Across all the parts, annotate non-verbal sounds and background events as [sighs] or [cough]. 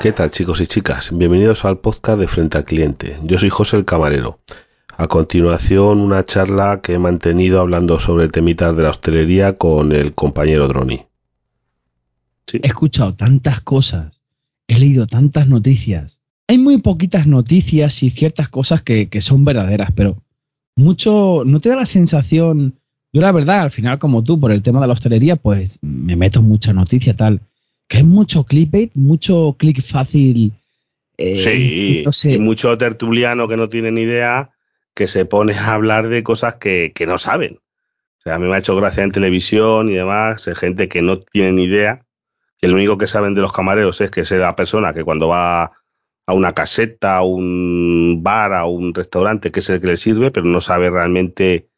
¿Qué tal chicos y chicas? Bienvenidos al podcast de Frente al Cliente. Yo soy José el Camarero. A continuación una charla que he mantenido hablando sobre temitas de la hostelería con el compañero Droni. Sí. He escuchado tantas cosas, he leído tantas noticias. Hay muy poquitas noticias y ciertas cosas que, que son verdaderas, pero mucho, ¿no te da la sensación? Yo la verdad, al final como tú, por el tema de la hostelería, pues me meto mucha noticia tal que hay mucho clickbait, mucho click fácil. Eh, sí, no sé. y mucho tertuliano que no tiene ni idea que se pone a hablar de cosas que, que, no saben. O sea, a mí me ha hecho gracia en televisión y demás, hay gente que no tiene ni idea, que lo único que saben de los camareros es que es la persona que cuando va a una caseta, a un bar, a un restaurante, que es el que le sirve, pero no sabe realmente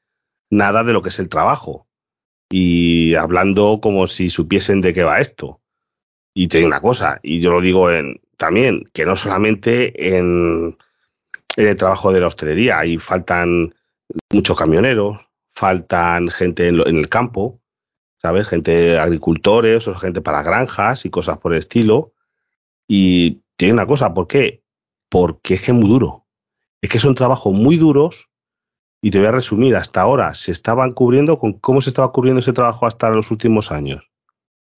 nada de lo que es el trabajo. Y hablando como si supiesen de qué va esto. Y te digo una cosa, y yo lo digo en, también, que no solamente en, el trabajo de la hostelería, ahí faltan muchos camioneros, faltan gente en, el campo, ¿sabes? Gente agricultores o gente para granjas y cosas por el estilo. Y tiene una cosa, ¿por qué? Porque es que es muy duro. Es que son trabajos muy duros y te voy a resumir, hasta ahora se estaban cubriendo con cómo se estaba cubriendo ese trabajo hasta los últimos años.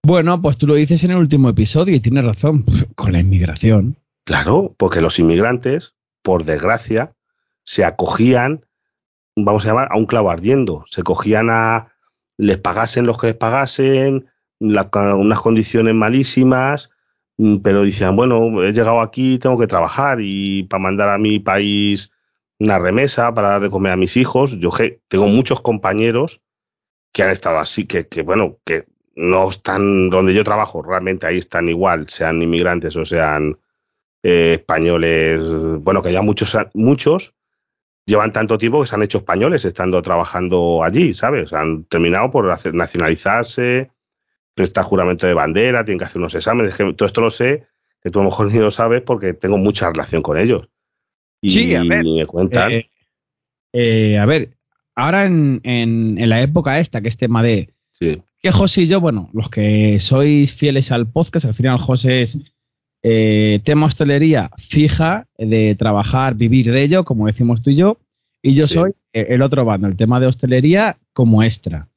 Bueno, pues tú lo dices en el último episodio y tienes razón, con la inmigración. Claro, porque los inmigrantes, por desgracia, se acogían, vamos a llamar, a un clavo ardiendo. Se cogían a, les pagasen los que les pagasen, unas condiciones malísimas, mm, pero decían, bueno, he llegado aquí, tengo que trabajar y para mandar a mi país una remesa, para dar de comer a mis hijos. Yo tengo muchos compañeros que han estado así, que, que bueno, que no están donde yo trabajo, realmente ahí están igual, sean inmigrantes o sean eh, españoles, bueno, que ya muchos, muchos llevan tanto tiempo que se han hecho españoles estando trabajando allí, ¿sabes? Han terminado por hacer, nacionalizarse, prestar juramento de bandera, tienen que hacer unos exámenes, que todo esto lo sé, que tú a lo mejor [laughs] ni lo sabes porque tengo mucha relación con ellos. Y, sí, a ver, me cuentan. Eh, eh, a ver, ahora en, en, en, la época esta, que es tema de que José y yo, bueno, los que sois fieles al podcast, al final José es eh, tema hostelería fija, de trabajar, vivir de ello, como decimos tú y yo, y yo soy el otro bando, el tema de hostelería como extra.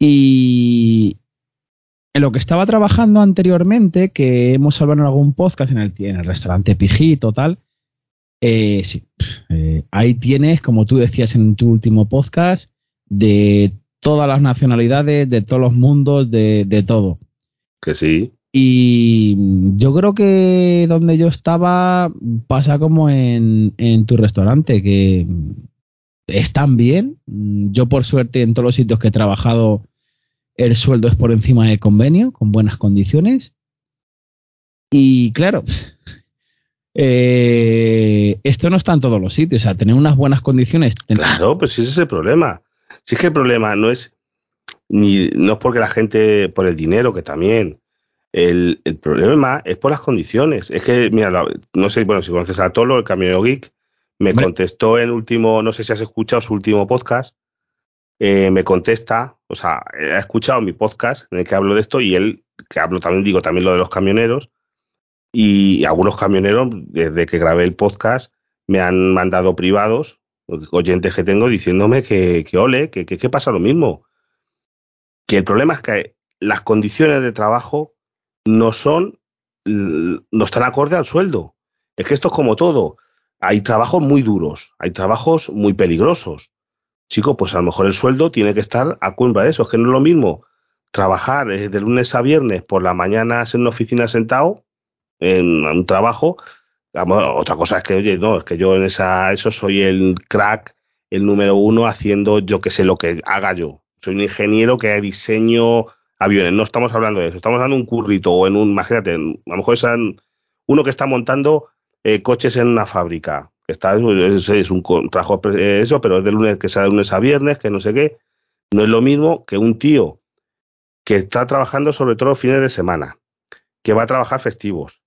Y en lo que estaba trabajando anteriormente, que hemos hablado en algún podcast en el, en el restaurante Pijito, tal, eh, sí, eh, ahí tienes, como tú decías en tu último podcast, de todas las nacionalidades, de todos los mundos, de, todo. Que sí. Y yo creo que donde yo estaba pasa como en, en tu restaurante, que están bien. Yo por suerte en todos los sitios que he trabajado el sueldo es por encima del convenio, con buenas condiciones. Y claro, [laughs] eh, esto no está en todos los sitios, o sea, tener unas buenas condiciones. Claro, pues ese es el problema. Si es que el problema no es ni no es porque la gente, por el dinero, que también. El, el problema es por las condiciones. Es que, mira, no sé, bueno, si conoces a Tolo, el camionero geek, me contestó en último, no sé si has escuchado su último podcast, eh, me contesta, o sea, ha escuchado mi podcast en el que hablo de esto y él, que hablo también, digo también lo de los camioneros, y algunos camioneros, desde que grabé el podcast, me han mandado privados oyentes que tengo diciéndome que, que ole, que, que, pasa lo mismo. Que el problema es que las condiciones de trabajo no son, no están acorde al sueldo. Es que esto es como todo. Hay trabajos muy duros, hay trabajos muy peligrosos. Chico, pues a lo mejor el sueldo tiene que estar a cuenta de eso. Es que no es lo mismo trabajar eh, de lunes a viernes por la mañana en una oficina sentado en un trabajo otra cosa es que, oye, no, es que yo en esa, eso soy el crack, el número uno, haciendo yo que sé lo que haga yo. Soy un ingeniero que diseño aviones. No estamos hablando de eso. Estamos dando un currito o en un, imagínate, a lo mejor es uno que está montando eh, coches en una fábrica. Que está, es, un trabajo, eso, pero es de lunes, que sea de lunes a viernes, que no sé qué. No es lo mismo que un tío que está trabajando sobre todo fines de semana, que va a trabajar festivos,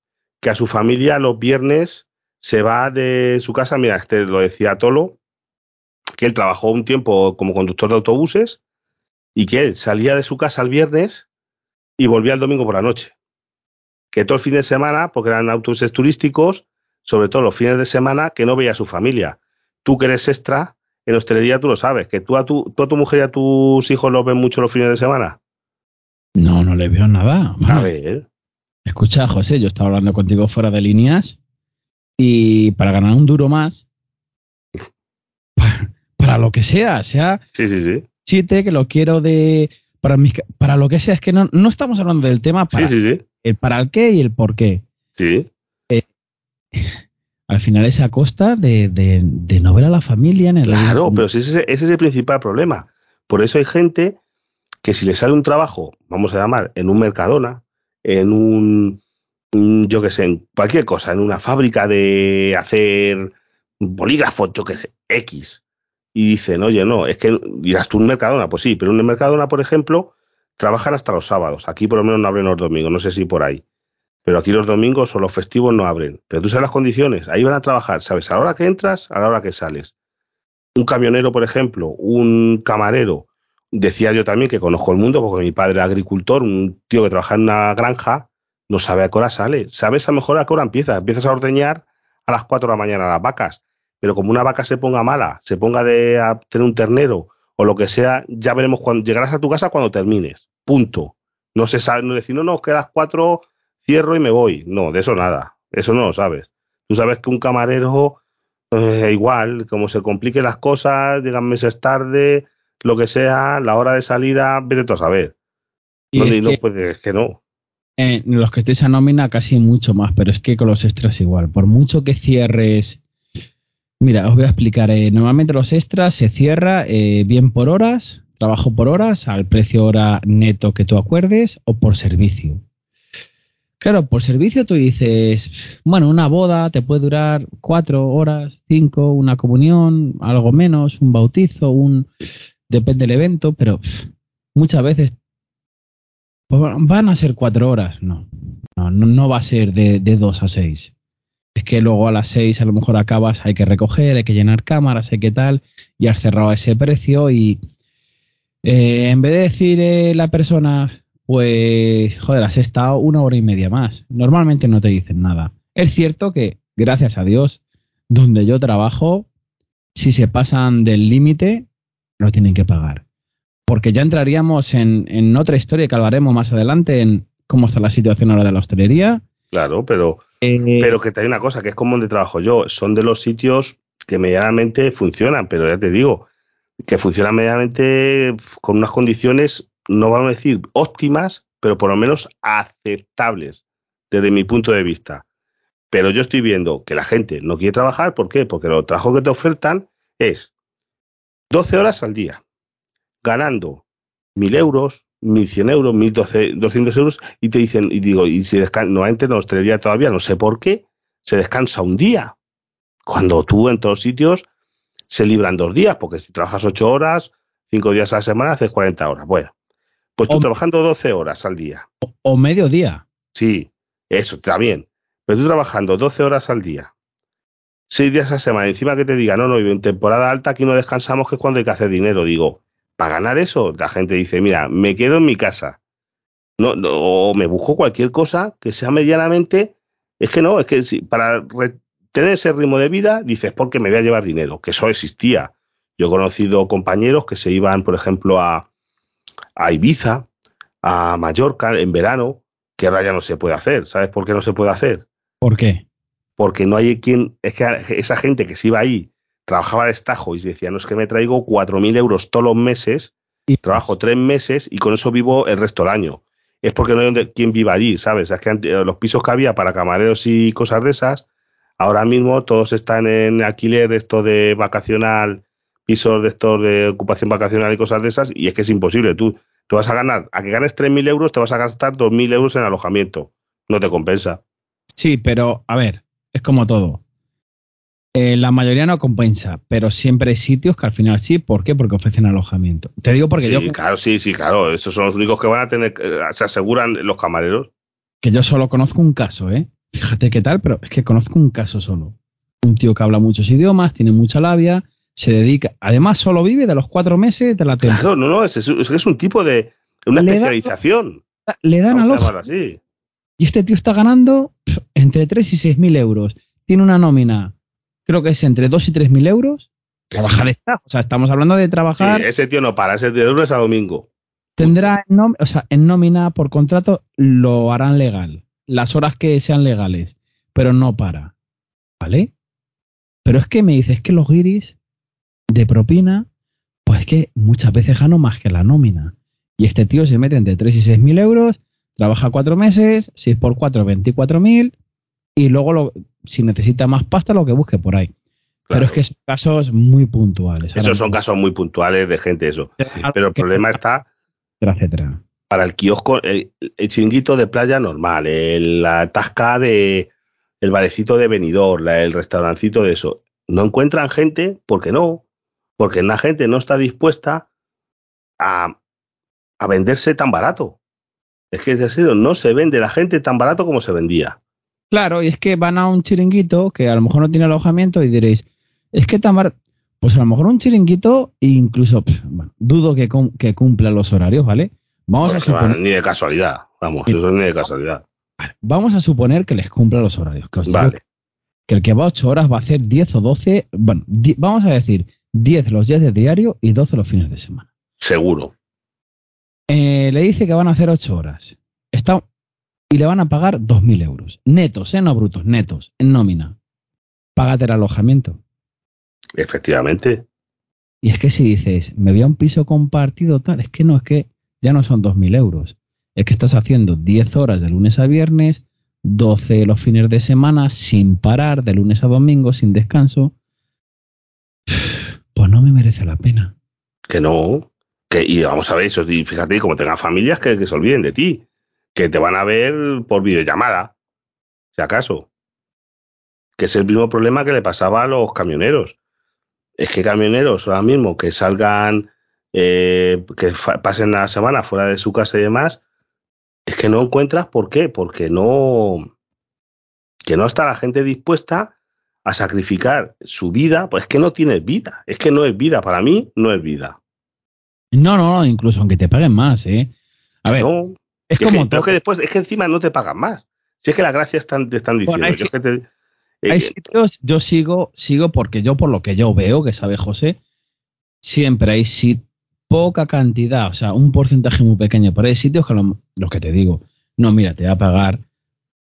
que a su familia los viernes se va de su casa, mira, este lo decía Tolo, que él trabajó un tiempo como conductor de autobuses y que él salía de su casa el viernes y volvía el domingo por la noche. que todo el fin de semana, porque eran autobuses turísticos, sobre todo los fines de semana, que no veía a su familia. Tú que eres extra, en hostelería tú lo sabes, que tú a tu, tú a tu mujer y a tus hijos los ven mucho los fines de semana. No, no le veo nada. a ver. Escucha, José, yo estaba hablando contigo fuera de líneas y para ganar un duro más, [laughs] para, lo que sea, sea sí, sí, sí. chiste que lo quiero de para, para lo que sea, es que no, no estamos hablando del tema para, sí, sí, El para el qué y el por qué. Sí. Eh, [laughs] al final es a costa de, de, no ver a la familia en el Claro, pero ese, ese es el principal problema. Por eso hay gente que si le sale un trabajo, vamos a llamar, en un Mercadona, en un, yo qué sé, en cualquier cosa, en una fábrica de hacer bolígrafos, yo qué sé, X, y dicen, oye, no, es que dirás tú un Mercadona, pues sí, pero un Mercadona, por ejemplo, trabajan hasta los sábados. Aquí por lo menos no abren los domingos, no sé si por ahí. Pero aquí los domingos o los festivos no abren. Pero tú sabes las condiciones, ahí van a trabajar, ¿sabes? A la hora que entras, a la hora que sales. Un camionero, por ejemplo, un camarero, decía yo también que conozco el mundo, porque mi padre era agricultor, un tío que trabaja en una granja, no sabe a qué hora sale. Sabes a lo mejor a qué hora empieza. Empiezas a ordeñar a las 4 de la mañana las vacas. Pero como una vaca se ponga mala, se ponga de a tener un ternero o lo que sea, ya veremos cuando llegarás a tu casa cuando termines. Punto. No se sabe, no decir, no, no, que a las 4 cierro y me voy. No, de eso nada. Eso no lo sabes. Tú sabes que un camarero, eh, igual, como se compliquen las cosas, llegan meses tarde, lo que sea, la hora de salida, vete tú a saber. Y no, es, no, que, pues, es que no. Eh, los que estéis a nómina casi mucho más, pero es que con los extras igual. Por mucho que cierres. Mira, os voy a explicar. Eh, normalmente los extras se cierra eh, bien por horas, trabajo por horas, al precio hora neto que tú acuerdes, o por servicio. Claro, por servicio tú dices, bueno, una boda te puede durar cuatro horas, cinco, una comunión, algo menos, un bautizo, un depende del evento, pero muchas veces pues van a ser cuatro horas. No, no, no va a ser de, dos a seis. Es que luego a las seis a lo mejor acabas, hay que recoger, hay que llenar cámaras, hay que tal, y has cerrado ese precio y eh, en vez de decir eh, la persona, pues, joder, has estado una hora y media más. Normalmente no te dicen nada. Es cierto que, gracias a Dios, donde yo trabajo, si se pasan del límite, lo tienen que pagar. Porque ya entraríamos en, otra historia que hablaremos más adelante en cómo está la situación ahora de la hostelería. Claro, pero, eh, pero que te hay una cosa, que es como donde trabajo yo. Son de los sitios que medianamente funcionan, pero ya te digo, que funcionan medianamente con unas condiciones, no vamos a decir óptimas, pero por lo menos aceptables desde mi punto de vista. Pero yo estoy viendo que la gente no quiere trabajar, ¿por qué? Porque los trabajos que te ofertan es 12 horas al día, ganando 1.000 euros, 1.100 euros, 1.200 euros, y te dicen, y digo, y si descansa, normalmente no hostelería todavía, no sé por qué, se descansa un día. Cuando tú en todos sitios se libran dos días, porque si trabajas 8 horas, 5 días a la semana, haces 40 horas. Bueno, pues tú trabajando 12 horas al día. O, medio día. Sí, eso, también. Pero tú trabajando 12 horas al día, seis días a semana, encima que te diga, no, no, en temporada alta aquí no descansamos, que es cuando hay que hacer dinero. Digo, para ganar eso, la gente dice, mira, me quedo en mi casa. No, o me busco cualquier cosa que sea medianamente. Es que no, es que si, para tener ese ritmo de vida, dices, porque me voy a llevar dinero, que eso existía. Yo he conocido compañeros que se iban, por ejemplo, a, a Ibiza, a Mallorca en verano, que ahora ya no se puede hacer. ¿Sabes por qué no se puede hacer? ¿Por qué? Porque no hay quien, es que esa gente que se iba ahí, trabajaba de estajo y decía, no es que me traigo 4.000 euros todos los meses, y trabajo tres meses y con eso vivo el resto del año. Es porque no hay quien viva allí, ¿sabes? Es que los pisos que había para camareros y cosas de esas, ahora mismo todos están en alquiler, esto de vacacional, pisos de estos de ocupación vacacional y cosas de esas, y es que es imposible. Tú te vas a ganar, a que ganes 3.000 euros, te vas a gastar 2.000 euros en alojamiento. No te compensa. Sí, pero a ver, es como todo. Eh, la mayoría no compensa, pero siempre hay sitios que al final sí. ¿Por qué? Porque ofrecen alojamiento. Te digo porque yo. Claro, sí, sí, claro. Esos son los únicos que van a tener. Eh, se aseguran los camareros. Que yo solo conozco un caso, ¿eh? Fíjate qué tal, pero es que conozco un caso solo. Un tío que habla muchos idiomas, tiene mucha labia, se dedica. Además, solo vive de los cuatro meses de la temporada. Claro, no, no, es, es, es un tipo de. Una especialización. le dan alojamiento. Y este tío está ganando entre 3 y 6 mil euros. Tiene una nómina, creo que es entre 2 y 3 mil euros. Trabajar está. O sea, estamos hablando de trabajar. ese tío no para, ese de lunes a domingo. Tendrá en, o sea, en nómina por contrato, lo harán legal. Las horas que sean legales. Pero no para. ¿Vale? Pero es que me dices que los guiris de propina, pues es que muchas veces gano más que la nómina. Y este tío se mete entre 3 y 6 mil euros, trabaja cuatro meses, 6 por 4, 24 mil, y luego lo, si necesita más pasta, lo que busque por ahí. Pero es que son casos muy puntuales. Esos son casos muy puntuales de gente, eso. Pero el problema está. Etcétera. Para el kiosco, el, chinguito de playa normal, la tasca de el barecito de venidor, el restaurancito de eso. No encuentran gente, porque no, porque la gente no está dispuesta a, a venderse tan barato. Es que es decir, no se vende la gente tan barato como se vendía. Claro, y es que van a un chiringuito que a lo mejor no tiene alojamiento y diréis, es que tan barato. Pues a lo mejor un chiringuito, incluso dudo que, que, cumpla los horarios, ¿vale? Vamos a suponer. Ni de casualidad, vamos, eso es ni de casualidad. Vamos a suponer que les cumpla los horarios. Que, vale. que el que va 8 horas va a hacer 10 o 12, bueno, vamos a decir 10 los días de diario y 12 los fines de semana. Seguro. Eh, le dice que van a hacer 8 horas. Está, y le van a pagar 2.000 euros. Netos, ¿eh? No brutos, netos, en nómina. Págate el alojamiento. Efectivamente. Y es que si dices, me voy a un piso compartido, tal, es que no, es que ya no son 2.000 euros es que estás haciendo 10 horas de lunes a viernes, 12 los fines de semana, sin parar, de lunes a domingo, sin descanso. Pues no me merece la pena. Que no. Y vamos a ver, eso, y fíjate, como tengas familias que, se olviden de ti, que te van a ver por videollamada, si acaso. Que es el mismo problema que le pasaba a los camioneros. Es que camioneros ahora mismo que salgan, eh, que pasen la semana fuera de su casa y demás, es que no encuentras por qué, porque no, que no está la gente dispuesta a sacrificar su vida, pues es que no tiene vida, es que no es vida, para mí no es vida. No, no, no, incluso aunque te paguen más, ¿eh? A ver, es, como que, que después, es que encima no te pagan más. Si es que la gracia están, te están diciendo. hay, eh, sitios, yo sigo, sigo porque yo, por lo que yo veo, que sabe José, siempre hay sitios poca cantidad, o sea, un porcentaje muy pequeño, pero hay sitios que lo, los que te digo, no, mira, te va a pagar,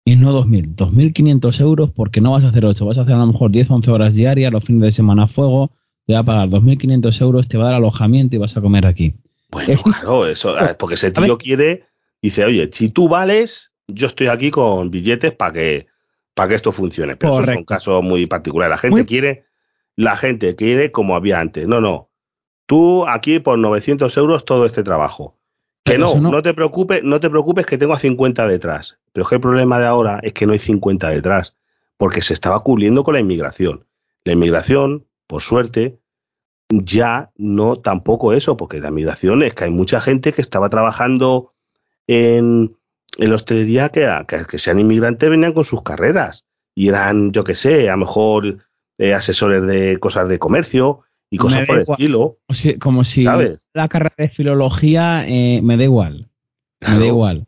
y no 2.000, 2.500 euros porque no vas a hacer 8, vas a hacer a lo mejor 10, 11 horas diarias, los fines de semana a fuego, te va a pagar 2.500 euros, te va a dar alojamiento y vas a comer aquí. Bueno, claro, eso, porque ese tío quiere, dice, oye, si tú vales, yo estoy aquí con billetes para que, para que esto funcione. Pero eso es un caso muy particular. La gente quiere, la gente quiere como había antes. No, no tú aquí por 900 euros todo este trabajo. Que no, no, te preocupes, no te preocupes que tengo a 50 detrás. Pero es que el problema de ahora es que no hay 50 detrás, porque se estaba cubriendo con la inmigración. La inmigración, por suerte, ya no tampoco eso, porque la inmigración es que hay mucha gente que estaba trabajando en, en la hostelería que, que, sean inmigrantes venían con sus carreras y eran, yo qué sé, a lo mejor eh, asesores de cosas de comercio y cosas por el estilo. como si la carrera de filología eh, me da igual. Me da igual.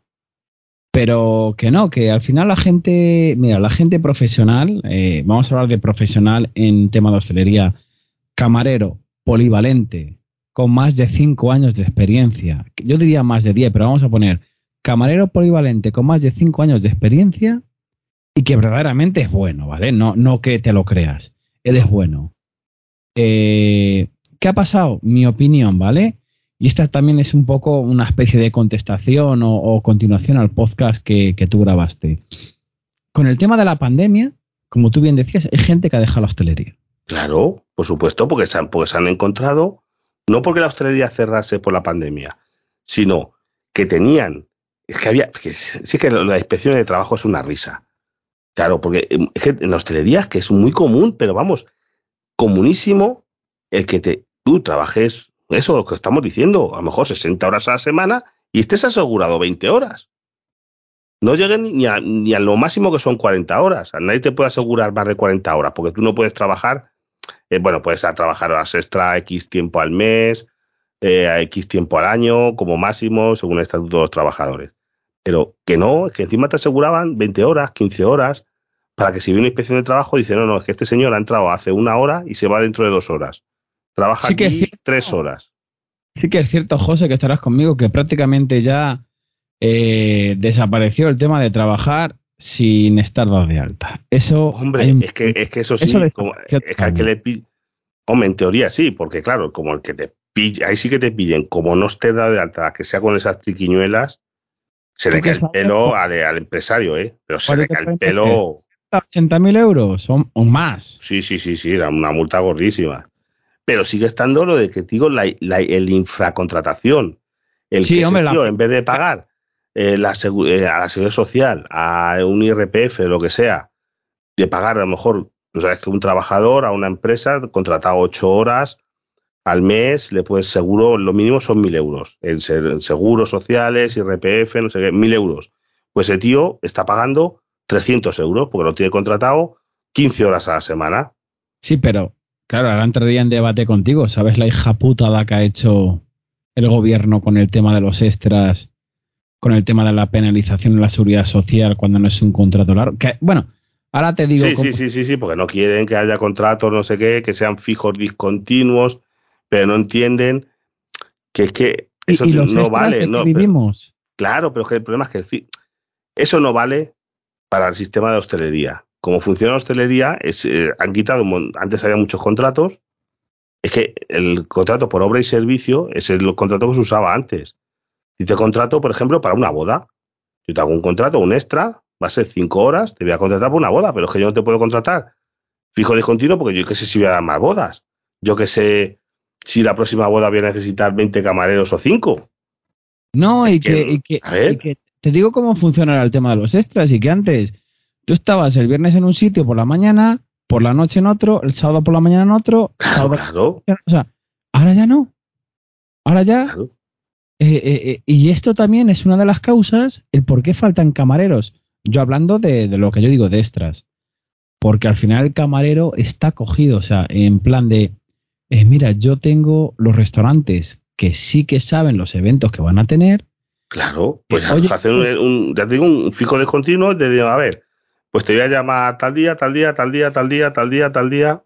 Pero que no, que al final la gente, mira, la gente profesional, eh, vamos a hablar de profesional en tema de hostelería, camarero, polivalente, con más de 5 años de experiencia. Yo diría más de 10, pero vamos a poner camarero polivalente con más de 5 años de experiencia y que verdaderamente es bueno, ¿vale? No, no que te lo creas. Él es bueno. Eh, ¿Qué ha pasado? Mi opinión, ¿vale? Y esta también es un poco una especie de contestación o, continuación al podcast que, tú grabaste. Con el tema de la pandemia, como tú bien decías, hay gente que ha dejado la hostelería. Claro, por supuesto, porque se han, se han encontrado, no porque la hostelería cerrase por la pandemia, sino que tenían, es que había, sí que la inspección de trabajo es una risa. Claro, porque es que en la es que es muy común, pero vamos, comunísimo el que te, tú trabajes, eso lo que estamos diciendo, a lo mejor 60 horas a la semana y estés asegurado 20 horas. No lleguen ni a, ni a lo máximo que son 40 horas. Nadie te puede asegurar más de 40 horas porque tú no puedes trabajar, eh, bueno, puedes trabajar horas extra X tiempo al mes, eh, a X tiempo al año como máximo según el estatuto de los trabajadores. Pero que no, es que encima te aseguraban 20 horas, 15 horas, para que si viene una inspección de trabajo, dice, no, no, es que este señor ha entrado hace una hora y se va dentro de dos horas. Trabaja aquí tres horas. Sí que es cierto, José, que estarás conmigo, que prácticamente ya eh, desapareció el tema de trabajar sin estar dado de alta. Eso. Hombre, es, que, es que eso sí, es que, que le Hombre, en teoría sí, porque claro, como el que te pille, ahí sí que te pillen, como no esté dado de alta, que sea con esas triquiñuelas, se le cae el pelo al, empresario, ¿eh? Pero se le cae el pelo. 80.000 euros o, más. Sí, sí, sí, sí, era una multa gordísima. Pero sigue estando lo de que digo, la, el infracontratación. El que hombre, en vez de pagar eh, eh, a la seguridad social, a un IRPF, lo que sea, de pagar a lo mejor, tú sabes que un trabajador a una empresa contratado ocho horas al mes, le puedes seguro, lo mínimo son mil euros. En seguros sociales, IRPF, no sé qué, mil euros. Pues ese tío está pagando 300 euros porque lo tiene contratado 15 horas a la semana. Sí, pero claro, ahora entraría en debate contigo. ¿Sabes la hija putada que ha hecho el gobierno con el tema de los extras, con el tema de la penalización en la seguridad social cuando no es un contrato largo? Que, bueno, ahora te digo. Sí, sí, sí, sí, sí, porque no quieren que haya contratos, no sé qué, que sean fijos discontinuos pero no entienden que es que eso no vale. No, vivimos. claro, pero es que el problema es que eso no vale para el sistema de hostelería. Como funciona la hostelería, es, eh, han quitado, antes había muchos contratos, es que el contrato por obra y servicio es el contrato que se usaba antes. Si te contrato, por ejemplo, para una boda, yo te hago un contrato, un extra, va a ser cinco horas, te voy a contratar por una boda, pero es que yo no te puedo contratar fijo discontinuo porque yo qué sé si voy a dar más bodas. Yo que sé si la próxima boda voy a necesitar 20 camareros o 5. No, y que, te digo cómo funcionará el tema de los extras y que antes tú estabas el viernes en un sitio por la mañana, por la noche en otro, el sábado por la mañana en otro. Claro, O sea, ahora ya no. Ahora ya. Eh, eh, y esto también es una de las causas, el por qué faltan camareros. Yo hablando de, de lo que yo digo de extras. Porque al final el camarero está cogido, o sea, en plan de eh, mira, yo tengo los restaurantes que sí que saben los eventos que van a tener. Claro, pues hacer un, ya digo, un fijo de continuo, te digo, a ver, pues te voy a llamar tal día, tal día, tal día, tal día, tal día, tal día.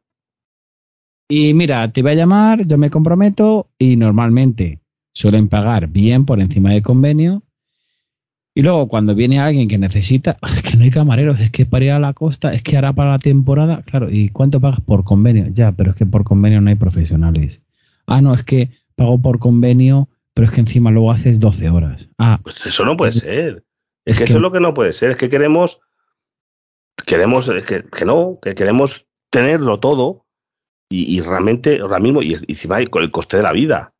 Y mira, te voy a llamar, yo me comprometo y normalmente suelen pagar bien por encima del convenio y luego cuando viene alguien que necesita, [laughs] es que no hay camareros, es que para ir a la costa, es que hará para la temporada, claro, ¿y cuánto pagas por convenio? Ya, pero es que por convenio no hay profesionales. Ah, no, es que pago por convenio, pero es que encima luego haces 12 horas. Ah, pues eso no puede ser. Es, que, eso es lo que no puede ser, es que queremos, queremos, es que, no, que queremos tenerlo todo y, realmente ahora mismo, y encima con el coste de la vida.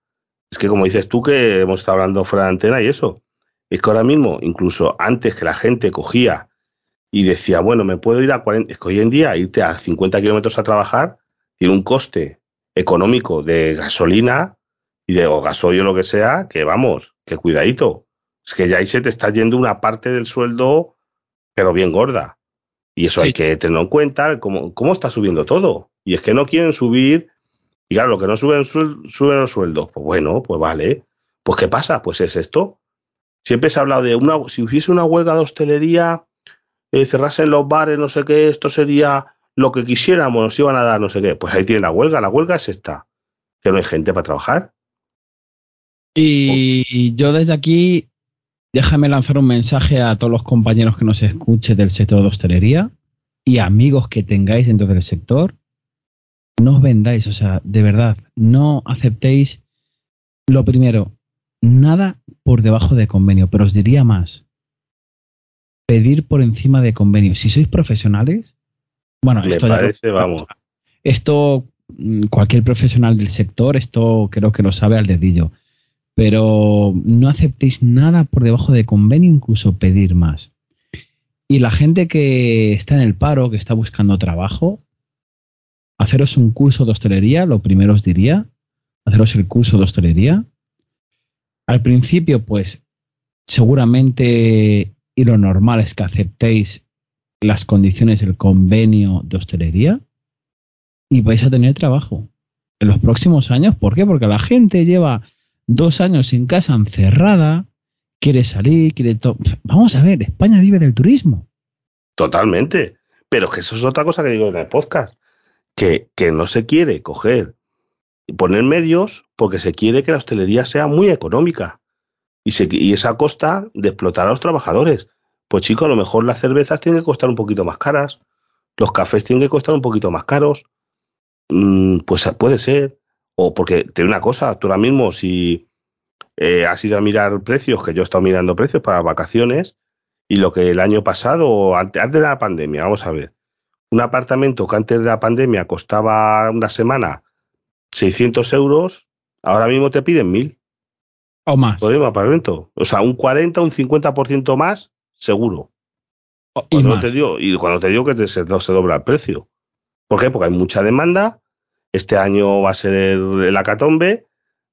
Es que como dices tú que hemos estado hablando fuera de antena y eso, es que ahora mismo, incluso antes que la gente cogía y decía, bueno, me puedo ir a 40, es que hoy en día irte a 50 kilómetros a trabajar tiene un coste económico de gasolina y de o gasoil o lo que sea, que vamos, que cuidadito. Es que ya ahí se te está yendo una parte del sueldo, pero bien gorda. Y eso hay que tenerlo en cuenta, cómo, cómo está subiendo todo. Y es que no quieren subir, y claro, lo que no suben, suben los sueldos. Pues bueno, pues vale. Pues ¿qué pasa? Pues es esto. Siempre se ha hablado de una, si hubiese una huelga de hostelería, eh, cerrasen los bares, no sé qué, esto sería lo que quisiéramos, nos iban a dar no sé qué. Pues ahí tiene la huelga, la huelga es esta, que no hay gente para trabajar. Y yo desde aquí, déjame lanzar un mensaje a todos los compañeros que nos escuchen del sector de hostelería y amigos que tengáis dentro del sector. No os vendáis, o sea, de verdad, no aceptéis lo primero, nada por debajo de convenio, pero os diría más. Pedir por encima de convenio. Si sois profesionales, bueno, esto parece, vamos. Esto mm, cualquier profesional del sector, esto creo que lo sabe al dedillo. Pero no aceptéis nada por debajo de convenio, incluso pedir más. Y la gente que está en el paro, que está buscando trabajo, haceros un curso de hostelería, lo primero os diría, haceros el curso de hostelería, al principio, pues seguramente y lo normal es que aceptéis las condiciones del convenio de hostelería y vais a tener trabajo en los próximos años. ¿Por qué? Porque la gente lleva dos años en casa encerrada, quiere salir, quiere... Vamos a ver, España vive del turismo. Totalmente. Pero que eso es otra cosa que digo en el podcast. Que, no se quiere coger y poner medios porque se quiere que la hostelería sea muy económica. Y, se, y costa de explotar a los trabajadores. Pues chicos, a lo mejor las cervezas tienen que costar un poquito más caras, los cafés tienen que costar un poquito más caros. Mm, pues puede ser. O porque te una cosa, tú ahora mismo si eh, has ido a mirar precios, que yo he estado mirando precios para vacaciones, y lo que el año pasado, antes de la pandemia, vamos a ver, un apartamento que antes de la pandemia costaba una semana 600 euros, ahora mismo te piden 1000. O más. Por el apartamento. O sea, un 40, un 50% más, seguro. y, cuando Te digo, y cuando te digo que te, se, se, dobla el precio. ¿Por qué? Porque hay mucha demanda. Este año va a ser el, el acatombe.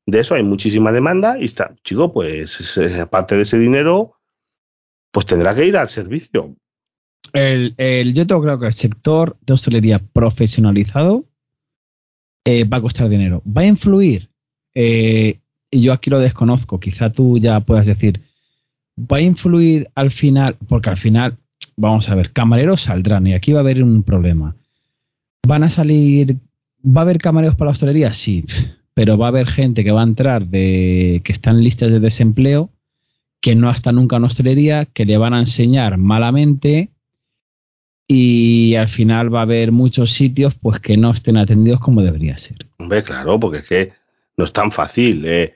De eso hay muchísima demanda. Y está, chico, pues aparte de ese dinero, pues tendrá que ir al servicio. El, yo tengo claro que el sector de hostelería profesionalizado eh, va a costar dinero. ¿Va a influir? Eh, y yo aquí lo desconozco, quizá tú ya puedas decir, ¿va a influir al final? Porque al final, vamos a ver, camareros saldrán y aquí va a haber un problema. ¿Van a salir, va a haber camareros para la hostelería? Sí, pero va a haber gente que va a entrar de que están listas de desempleo, que no hasta nunca en hostelería, que le van a enseñar malamente y al final va a haber muchos sitios pues que no estén atendidos como debería ser. Hombre, claro, porque es que no es tan fácil. Eh.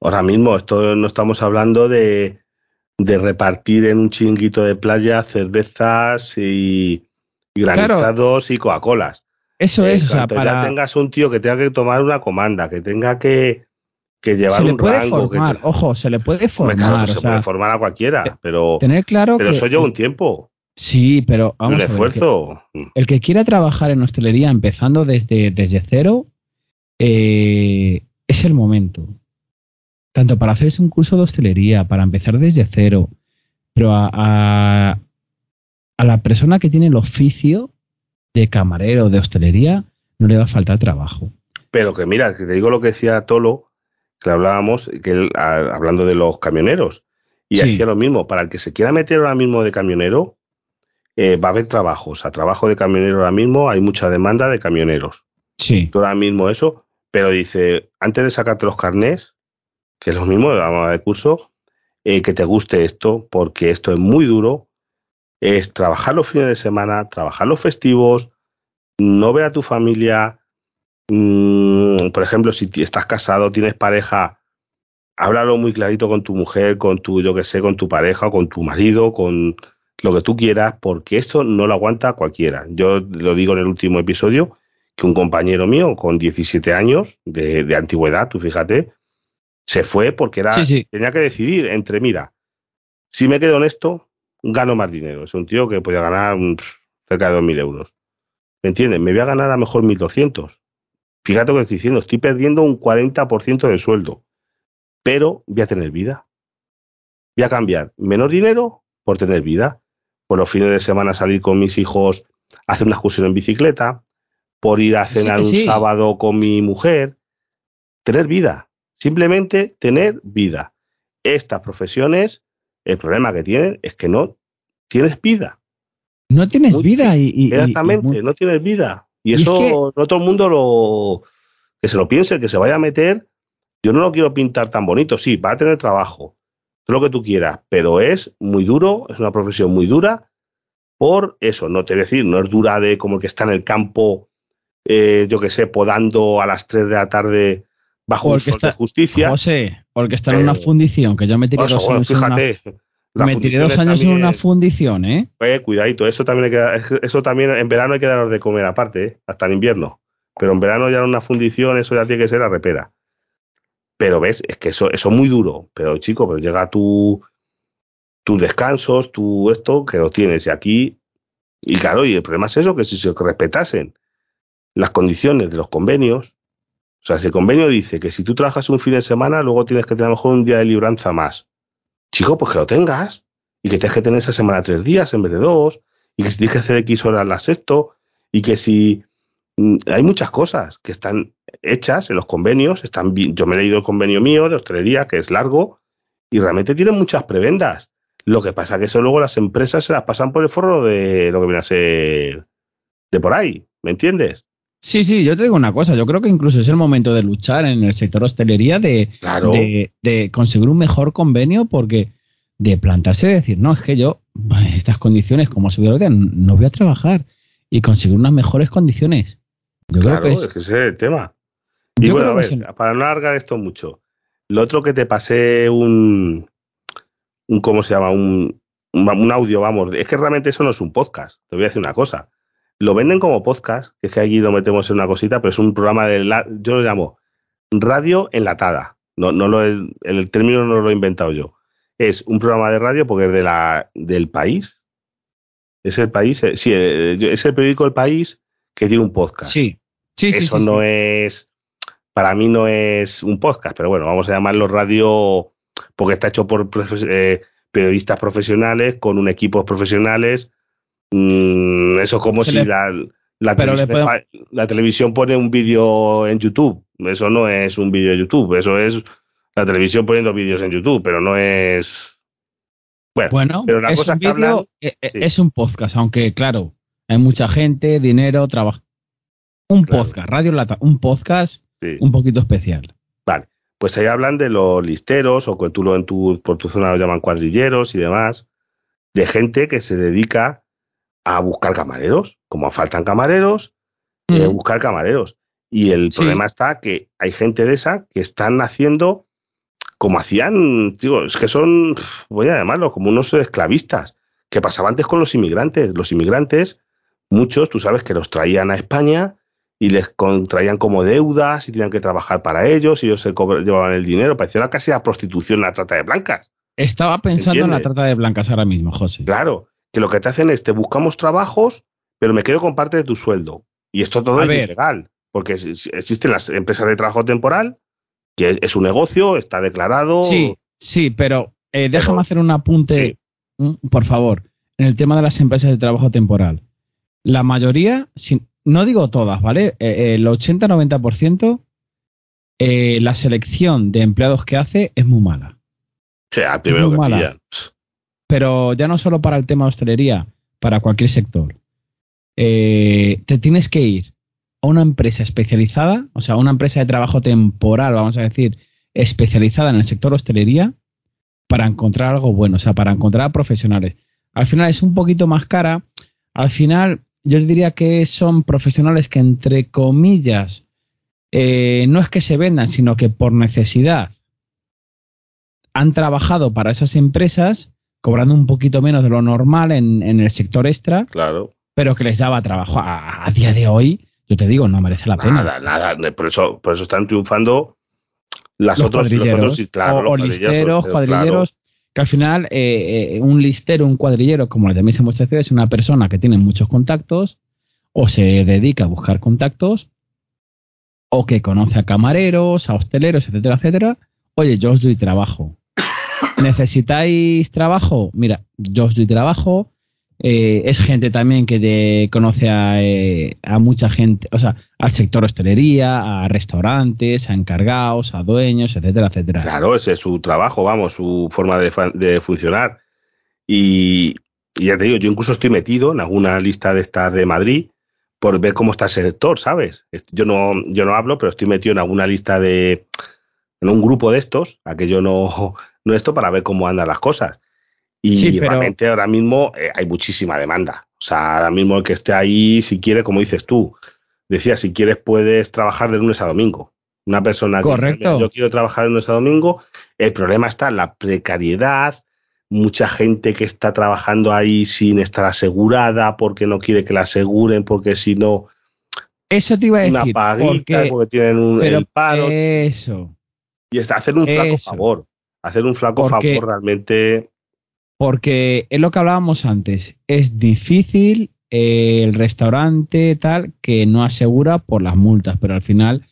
Ahora mismo esto no estamos hablando de, de repartir en un chinguito de playa cervezas y, y granizados y Coca-Colas. Eso es, o sea, para... ya tengas un tío que tenga que tomar una comanda, que tenga que, que llevar se le un puede rango. Formar, que te... Ojo, se le puede formar. Claro, que o se sea, puede formar a cualquiera, pero, tener claro pero que, eso lleva un tiempo. Sí, pero vamos un a ver, esfuerzo. El que, el que, quiera trabajar en hostelería empezando desde, desde cero, eh, es el momento. Tanto para hacerse un curso de hostelería, para empezar desde cero, pero a, a, a la persona que tiene el oficio de camarero, de hostelería, no le va a faltar trabajo. Pero que mira, que te digo lo que decía Tolo, que hablábamos, que él, a, hablando de los camioneros, y sí. hacía lo mismo, para el que se quiera meter ahora mismo de camionero, eh, va a haber trabajos. A trabajo de camionero ahora mismo hay mucha demanda de camioneros. Sí. Ahora mismo eso, pero dice, antes de sacarte los carnés, que es lo mismo de la de curso, eh, que te guste esto, porque esto es muy duro, es trabajar los fines de semana, trabajar los festivos, no ver a tu familia. Mmm, por ejemplo, si estás casado, tienes pareja, háblalo muy clarito con tu mujer, con tu, yo que sé, con tu pareja, con tu marido, con lo que tú quieras, porque esto no lo aguanta cualquiera. Yo lo digo en el último episodio, que un compañero mío con 17 años de, de antigüedad, tú fíjate, se fue porque era, sí, sí. tenía que decidir entre, mira, si me quedo en esto, gano más dinero. Es un tío que podía ganar un, cerca de 2.000 euros. ¿Me entiendes? Me voy a ganar a lo mejor 1.200. Fíjate lo que estoy diciendo, estoy perdiendo un 40% de sueldo, pero voy a tener vida. Voy a cambiar menos dinero por tener vida. Por los fines de semana salir con mis hijos a hacer una excursión en bicicleta, por ir a cenar sí, sí. un sábado con mi mujer. Tener vida, simplemente tener vida. Estas profesiones, el problema que tienen es que no tienes vida. No tienes muy, vida y, y exactamente, y, no tienes vida. Y, eso es que, no todo el mundo lo que se lo piense, que se vaya a meter. Yo no lo quiero pintar tan bonito, sí, va a tener trabajo, lo que tú quieras, pero es muy duro, es una profesión muy dura por eso, no te voy a decir, no es dura de como el que está en el campo, eh, yo que sé, podando a las 3 de la tarde bajo un sol está, de justicia. José, porque está en una fundición, que yo me tiré dos años fíjate, en una, me tiré dos años también, en una fundición, ¿eh? Eh, cuidadito, eso también hay que eso también en verano hay que daros de comer aparte, ¿eh? hasta en invierno. Pero en verano ya en una fundición, eso ya tiene que ser a repera. Pero ves, es que eso, es muy duro. Pero chico, pero llega tu, tus descansos, tu esto, que lo tienes. Y aquí, y claro, y el problema es eso, que si se respetasen las condiciones de los convenios, o sea, si el convenio dice que si tú trabajas un fin de semana, luego tienes que tener a lo mejor un día de libranza más. Chico, pues que lo tengas. Y que tienes que tener esa semana tres días en vez de dos. Y que si tienes que hacer X horas las sexto. Y que si hay muchas cosas que están hechas en los convenios, están yo me he leído el convenio mío de hostelería, que es largo, y realmente tienen muchas prebendas. Lo que pasa que eso luego las empresas se las pasan por el forro de lo que viene a ser de por ahí, ¿me entiendes? Sí, sí, yo te digo una cosa, yo creo que incluso es el momento de luchar en el sector hostelería, de, de, conseguir un mejor convenio, porque de plantarse y decir, no, es que yo, estas condiciones como seguridad, no voy a trabajar y conseguir unas mejores condiciones. Yo claro, creo que es, que ese es el tema. Y bueno, a ver, para no alargar esto mucho, lo otro que te pasé un, un ¿cómo se llama? Un, un audio, vamos, es que realmente eso no es un podcast, te voy a decir una cosa lo venden como podcast, que es que aquí lo metemos en una cosita, pero es un programa de, la, yo lo llamo radio enlatada. No, no lo, el, el término no lo he inventado yo. Es un programa de radio porque es de la, del país. Es el país, eh, sí, eh, es el periódico El País que tiene un podcast. Sí, sí, sí. Eso no es, para mí no es un podcast, pero bueno, vamos a llamarlo radio porque está hecho por eh, periodistas profesionales con un equipo profesionales Mm, eso es como si la, la, televisión, pone un vídeo en YouTube. Eso no es un vídeo de YouTube, eso es la televisión poniendo vídeos en YouTube, pero no es. Bueno, pero es, un eh, eh, es un podcast, aunque claro, hay mucha gente, dinero, trabajo. Un podcast, Radio Lata, un podcast un poquito especial. Vale, pues ahí hablan de los listeros, o que tú lo en tu, por tu zona lo llaman cuadrilleros y demás, de gente que se dedica a buscar camareros, como faltan camareros, eh, buscar camareros. Y el problema está que hay gente de esa que están haciendo como hacían, digo, es que son, voy a llamarlo, como unos esclavistas, que pasaba antes con los inmigrantes. Los inmigrantes, muchos, tú sabes que los traían a España y les contraían como deudas y tenían que trabajar para ellos y ellos se llevaban el dinero. Parecía casi la prostitución, la trata de blancas. Estaba pensando en la trata de blancas ahora mismo, José. Claro, que lo que te hacen es te buscamos trabajos, pero me quedo con parte de tu sueldo. Y esto todo es ilegal, porque existen las empresas de trabajo temporal, que es un negocio, está declarado. Sí, sí, pero eh, déjame hacer un apunte, por favor, en el tema de las empresas de trabajo temporal. La mayoría, no digo todas, ¿vale? Eh, el 80-90%, eh, la selección de empleados que hace es muy mala. O sea, primero que mala pero ya no solo para el tema de hostelería, para cualquier sector. Eh, te tienes que ir a una empresa especializada, o sea, una empresa de trabajo temporal, vamos a decir, especializada en el sector hostelería, para encontrar algo bueno, o sea, para encontrar profesionales. Al final es un poquito más cara. Al final, yo diría que son profesionales que, entre comillas, eh, no es que se vendan, sino que por necesidad han trabajado para esas empresas cobrando un poquito menos de lo normal en, el sector extra. Claro. Pero que les daba trabajo a, día de hoy, yo te digo, no merece la pena. Nada, nada. Por eso, por eso están triunfando las los otros, cuadrilleros, claro, o, listeros, cuadrilleros. Al final, eh, eh, un listero, un cuadrillero, como también se muestra es una persona que tiene muchos contactos o se dedica a buscar contactos o que conoce a camareros, a hosteleros, etcétera, etcétera. Oye, yo os doy trabajo. [coughs] ¿Necesitáis trabajo? Mira, yo os doy trabajo. Eh, es gente también que te conoce eh, a, mucha gente, o sea, al sector hostelería, a restaurantes, a encargados, a dueños, etcétera, etcétera. Claro, ese es su trabajo, vamos, su forma de, funcionar. Y, ya te digo, yo incluso estoy metido en alguna lista de estas de Madrid por ver cómo está el sector, ¿sabes? Yo no, yo no hablo, pero estoy metido en alguna lista de, en un grupo de estos, a que yo no, [laughs] esto para ver cómo andan las cosas. Y realmente ahora mismo eh, hay muchísima demanda. O sea, ahora mismo el que esté ahí, si quiere, como dices tú, decía, si quieres puedes trabajar de lunes a domingo. Una persona que yo quiero trabajar de lunes a domingo, el problema está en la precariedad, mucha gente que está trabajando ahí sin estar asegurada porque no quiere que la aseguren, porque si no... Eso te iba a decir. Una paguita, porque, tienen un el paro. Eso. Y está, hacer un flaco favor hacer un flaco favor realmente. Porque es lo que hablábamos antes, es difícil eh, el restaurante tal que no asegura por las multas, pero al final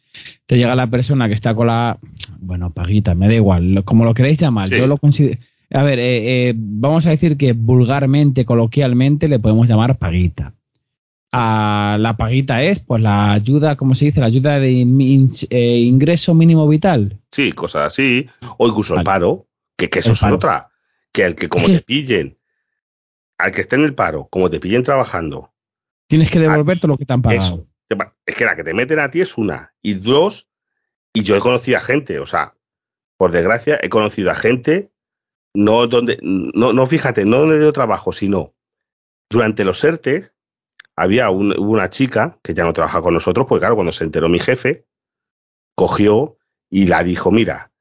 te llega la persona que está con la, bueno, paguita, me da igual, como lo queréis llamar, yo lo considero... A ver, eh, eh, vamos a decir que vulgarmente, coloquialmente, le podemos llamar paguita. A la paguita es, pues, la ayuda, ¿cómo se dice? La ayuda de ingreso mínimo vital. Sí, cosas así. O incluso el paro, Que, que eso es otra. Que el que como te [laughs] pillen, al que esté en el paro, como te pillen trabajando. Tienes que devolver todo lo que te han pagado. es que la que te meten a ti es una. Y dos, y yo he conocido a gente, o sea, por desgracia, he conocido a gente, no donde, no, no fíjate, no donde dio trabajo, sino durante los ERTE, había una chica que ya no trabaja con nosotros, porque claro, cuando se enteró mi jefe, cogió y la dijo, mira,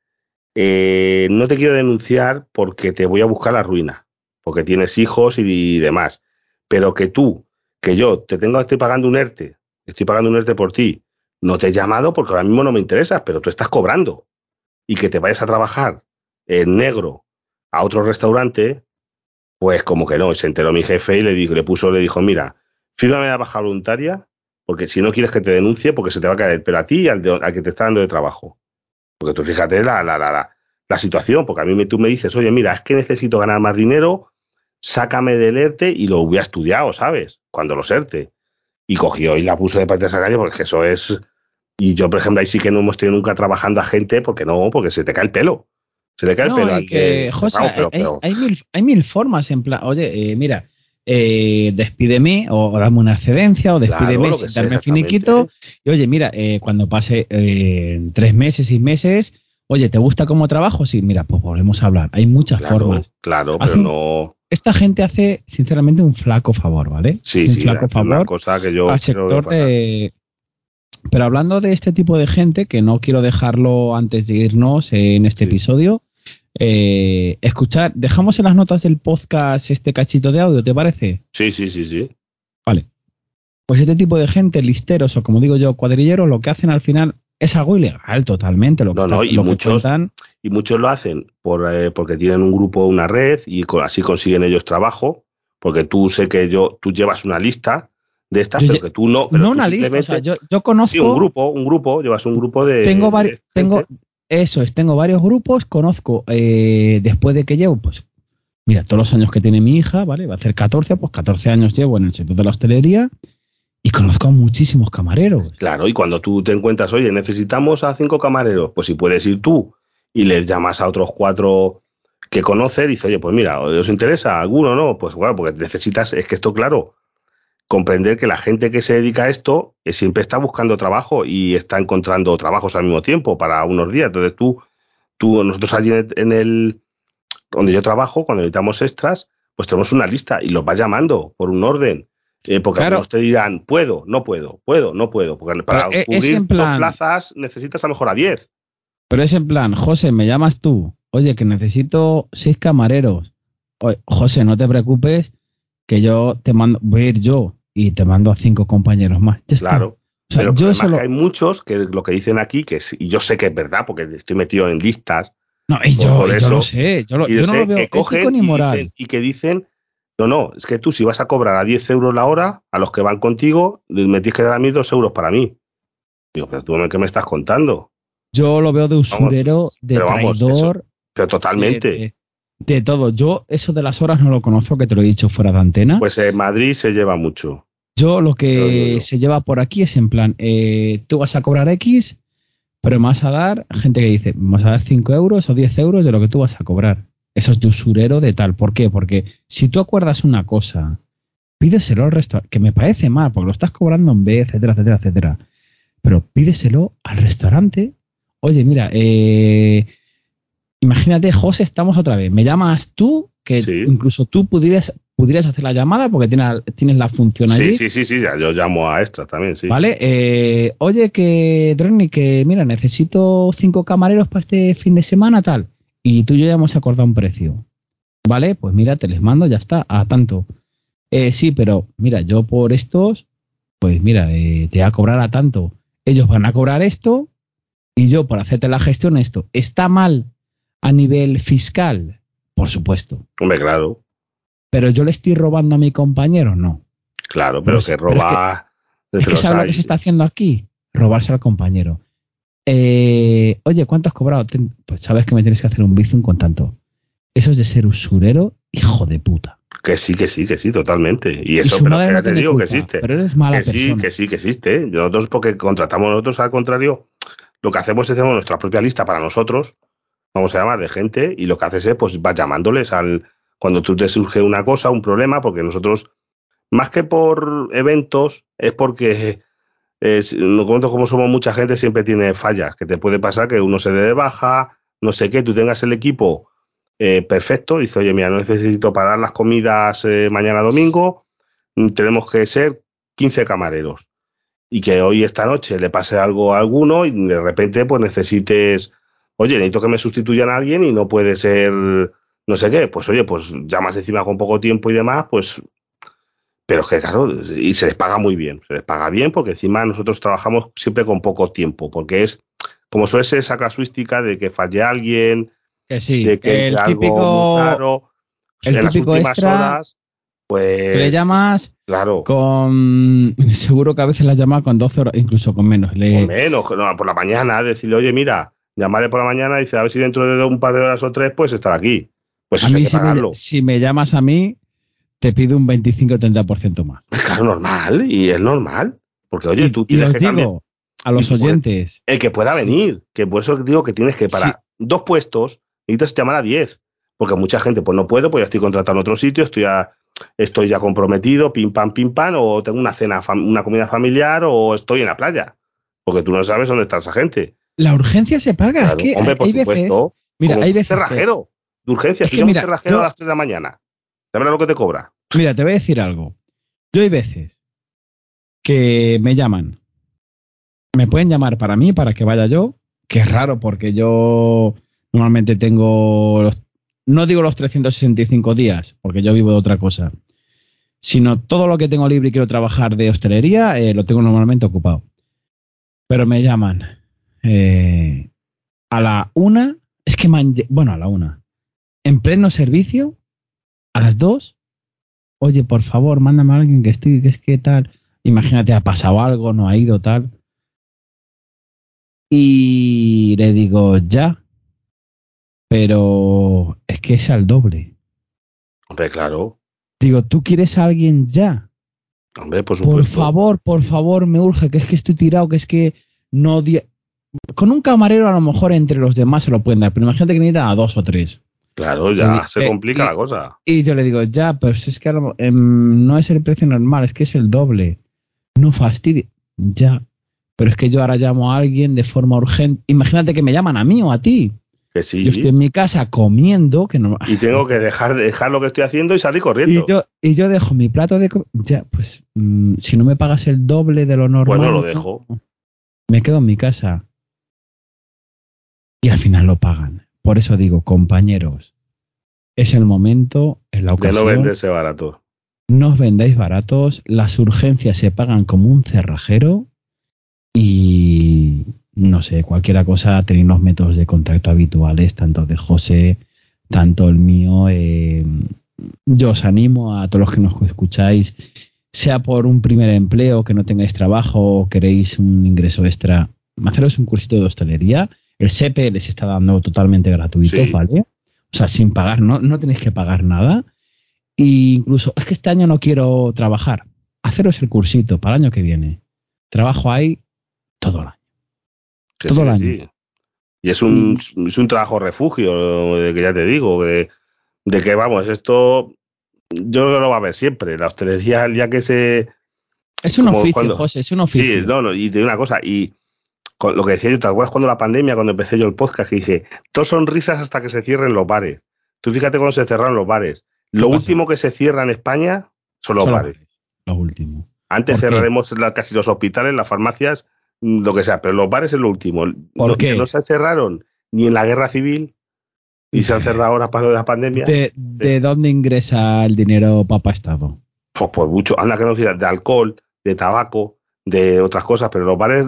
eh, no te quiero denunciar porque te voy a buscar la ruina, porque tienes hijos y, demás, pero que tú, que yo te tengo, estoy pagando un ERTE, estoy pagando un ERTE por ti, no te he llamado porque ahora mismo no me interesas, pero tú estás cobrando. Y que te vayas a trabajar en negro a otro restaurante, pues como que no, se enteró mi jefe y le dijo, le puso, le dijo, mira, fírmame la baja voluntaria, porque si no quieres que te denuncie, porque se te va a caer, pero a ti y al, que te está dando de trabajo. Porque tú fíjate la, la, la, la, situación, porque a mí me, tú me dices, oye, mira, es que necesito ganar más dinero, sácame del ERTE y lo hubiera estudiado, ¿sabes? Cuando lo ERTE. Y cogió y la puso de parte de esa calle, porque eso es y yo, por ejemplo, ahí sí que no hemos tenido nunca trabajando a gente, porque no, porque se te cae el pelo. Se te cae el pelo. Que, José, hay, mil, hay, mil, formas en plan, oye, eh, mira, eh, despídeme o, dame una excedencia o despídeme sin darme finiquito. Y oye, mira, eh, cuando pase eh, tres meses, seis meses, oye, ¿te gusta cómo trabajo? Sí, mira, pues volvemos a hablar. Hay muchas formas. Claro, pero no. Esta gente hace, sinceramente, un flaco favor, ¿vale? Sí, un sí, flaco favor cosa que yo al sector de, pero hablando de este tipo de gente, que no quiero dejarlo antes de irnos en este episodio, eh, escuchar, dejamos en las notas del podcast este cachito de audio, ¿te parece? Sí, sí, sí, sí. Vale. Pues este tipo de gente, listeros o como digo yo, cuadrilleros, lo que hacen al final es algo ilegal totalmente. Lo que no, no, y, muchos, y muchos lo hacen por, eh, porque tienen un grupo, una red y así consiguen ellos trabajo, porque tú sé que yo, tú llevas una lista de estas, pero que tú no. no una lista, yo, conozco. Sí, un grupo, un grupo, llevas un grupo de. Tengo varios. Tengo, eso es, tengo varios grupos, conozco, eh, después de que llevo, pues, mira, todos los años que tiene mi hija, ¿vale? Va a hacer 14, pues 14 años llevo en el sector de la hostelería y conozco a muchísimos camareros. Claro, y cuando tú te encuentras, oye, necesitamos a cinco camareros, pues si puedes ir tú y les llamas a otros cuatro que conoces, dice, oye, pues mira, ¿os interesa alguno, no? Pues bueno, porque necesitas, es que esto, claro, comprender que la gente que se dedica a esto eh, siempre está buscando trabajo y está encontrando trabajos al mismo tiempo para unos días. Entonces tú, tú nosotros allí en el, donde yo trabajo, cuando necesitamos extras, pues tenemos una lista y los va llamando por un orden. Eh, porque algunos te dirán, puedo, no puedo, puedo, no puedo. Porque para e, cubrir dos plazas necesitas a lo mejor a 10. Pero es en plan, José, me llamas tú. Oye, que necesito seis camareros. Oye, José, no te preocupes, que yo te mando, voy a ir yo y te mando a cinco compañeros más. claro. pero yo solo... hay muchos que lo que dicen aquí, que y yo sé que es verdad, porque estoy metido en listas. No, y yo, lo sé, yo, no lo veo que ni moral. Y, que dicen, no, no, es que tú si vas a cobrar a 10 euros la hora, a los que van contigo, me tienes que dar a mí 2 euros para mí. Digo, pero tú qué me estás contando. Yo lo veo de usurero, de traidor. pero totalmente de todo. Yo eso de las horas no lo conozco, que te lo he dicho fuera de antena. Pues en Madrid se lleva mucho. Yo lo que se lleva por aquí es en plan, eh, tú vas a cobrar X, pero me vas a dar, gente que dice, me vas a dar 5 euros o 10 euros de lo que tú vas a cobrar. Eso es de usurero de tal. ¿Por qué? Porque si tú acuerdas una cosa, pídeselo al restaurante, que me parece mal, porque lo estás cobrando en B, etcétera, etcétera, etcétera. Pero pídeselo al restaurante. Oye, mira, eh, imagínate, José, estamos otra vez. Me llamas tú, que incluso tú pudieras, pudieras hacer la llamada porque tienes, tienes la función ahí. Sí, sí, sí, ya, yo llamo a extra también, sí. Vale, eh, oye, que Droni, que mira, necesito cinco camareros para este fin de semana, tal. Y tú y yo ya hemos acordado un precio. Vale, pues mira, te les mando, ya está, a tanto. Eh, sí, pero mira, yo por estos, pues mira, eh, te voy a cobrar a tanto. Ellos van a cobrar esto y yo por hacerte la gestión esto. ¿Está mal a nivel fiscal? Por supuesto. Hombre, claro. Pero yo le estoy robando a mi compañero, no. Claro, pero, que roba. Es que, es lo que se está haciendo aquí, robarse al compañero. Eh, oye, ¿cuánto has cobrado? pues sabes que me tienes que hacer un bizum con tanto. Eso es de ser usurero, hijo de puta. Que sí, que sí, que sí, totalmente. Y eso, pero te digo que existe. Pero eres mala que Sí, que sí, que existe. Nosotros, porque contratamos nosotros al contrario, lo que hacemos es hacemos nuestra propia lista para nosotros vamos a llamar, de gente, y lo que haces es, pues vas llamándoles al, cuando tú te surge una cosa, un problema, porque nosotros, más que por eventos, es porque no cuento como somos mucha gente, siempre tiene fallas, que te puede pasar que uno se dé de baja, no sé qué, tú tengas el equipo eh, perfecto, dice, oye, mira, no necesito pagar las comidas eh, mañana domingo, mm, tenemos que ser 15 camareros. Y que hoy, esta noche, le pase algo a alguno y de repente, pues necesites, oye, necesito que me sustituyan a alguien y no puede ser, no sé qué, pues oye, pues llamas encima con poco tiempo y demás, pues pero es que, claro, y se les paga muy bien. Se les paga bien porque encima nosotros trabajamos siempre con poco tiempo, porque es, como suele ser esa casuística de que falle alguien, que sí, de que el algo típico, claro, el en típico las últimas horas, pues. le llamas claro. con. [laughs] Seguro que a veces las llamas con 12 horas, incluso con menos. Le... Con menos, no, por la mañana, decirle, oye, mira, llamarle por la mañana y dice, a ver si dentro de un par de horas o tres puedes estar aquí. Pues a mí, si me, si me llamas a mí, te pide un 25 o 30% más. [laughs] Claro, normal, y es normal. Porque, oye, tú tienes y que digo a los oyentes. el que pueda venir, que por eso digo que tienes que, para dos puestos, necesitas llamar a 10. Porque mucha gente, pues no puedo, pues ya estoy contratando otro sitio, estoy estoy ya comprometido, pim pam, pim pam, o tengo una cena, una comida familiar, o estoy en la playa. Porque tú no sabes dónde está esa gente. La urgencia se paga. hombre, por supuesto. mira, hay veces. Cerrajero, de urgencia. Es que, mira, cerrajero a las 3 de la mañana. ¿Sabes lo que te cobra? Mira, te voy a decir algo. Yo hay veces que me llaman. Me pueden llamar para mí, para que vaya yo, que es raro porque yo normalmente tengo los, no digo los 365 días, porque yo vivo de otra cosa, sino todo lo que tengo libre y quiero trabajar de hostelería, eh, lo tengo normalmente ocupado. Pero me llaman eh, a la una, es que man, bueno, a la una, en pleno servicio, a las 2, oye, por favor, mándame a alguien que estoy, que es que tal. Imagínate, ha pasado algo, no ha ido tal. Y le digo, ya. Pero es que es al doble. Hombre, claro. Digo, ¿tú quieres a alguien ya? Hombre, por supuesto. Por favor, por favor, me urge, que es que estoy tirado, que es que no. Con un camarero a lo mejor entre los demás se lo pueden dar, pero imagínate que necesita a dos o tres. Claro, ya se complica la cosa. Y yo le digo, ya, pero es que em, no es el precio normal, es que es el doble. No fastidie. Ya. Pero es que yo ahora llamo a alguien de forma urgente. Imagínate que me llaman a mí o a ti. Que sí. Yo estoy en mi casa comiendo, que no. Y tengo que dejar, dejar lo que estoy haciendo y salir corriendo. Y yo, y yo dejo mi plato de. Ya, pues, mm, si no me pagas el doble de lo normal. Bueno, lo dejo. Me quedo en mi casa. Y al final lo pagan. Por eso digo, compañeros, es el momento, en la ocasión. De no venderse barato. No os vendáis baratos, las urgencias se pagan como un cerrajero y no sé, cualquier cosa, tenéis los métodos de contacto habituales, tanto de José, tanto el mío. Eh, yo os animo a todos los que nos escucháis, sea por un primer empleo, que no tengáis trabajo o queréis un ingreso extra, haceros un cursito de hostelería el SEPE les está dando totalmente gratuito, ¿vale? O sea, sin pagar, no, no tenéis que pagar nada. E incluso, es que este año no quiero trabajar. Haceros el cursito para el año que viene. Trabajo ahí todo el año. todo el año. Y es un, es un trabajo refugio, de que ya te digo, de, de que vamos, esto yo creo que lo va a ver siempre. La hostelería, el día que se. Es un oficio, José, es un oficio. Sí, no, no, y de una cosa, y lo que decía yo, ¿te acuerdas cuando la pandemia, cuando empecé yo el podcast, que dije, todos son risas hasta que se cierren los bares? Tú fíjate cuando se cerraron los bares. Lo último que se cierra en España son los bares. Lo último. Antes cerraremos casi los hospitales, las farmacias, mm, lo que sea, pero los bares es lo último. ¿Por qué? no se cerraron ni en la guerra civil y se han cerrado ahora para la pandemia. ¿De, dónde ingresa el dinero Papa Estado? Pues por mucho, anda que no de alcohol, de tabaco, de otras cosas, pero los bares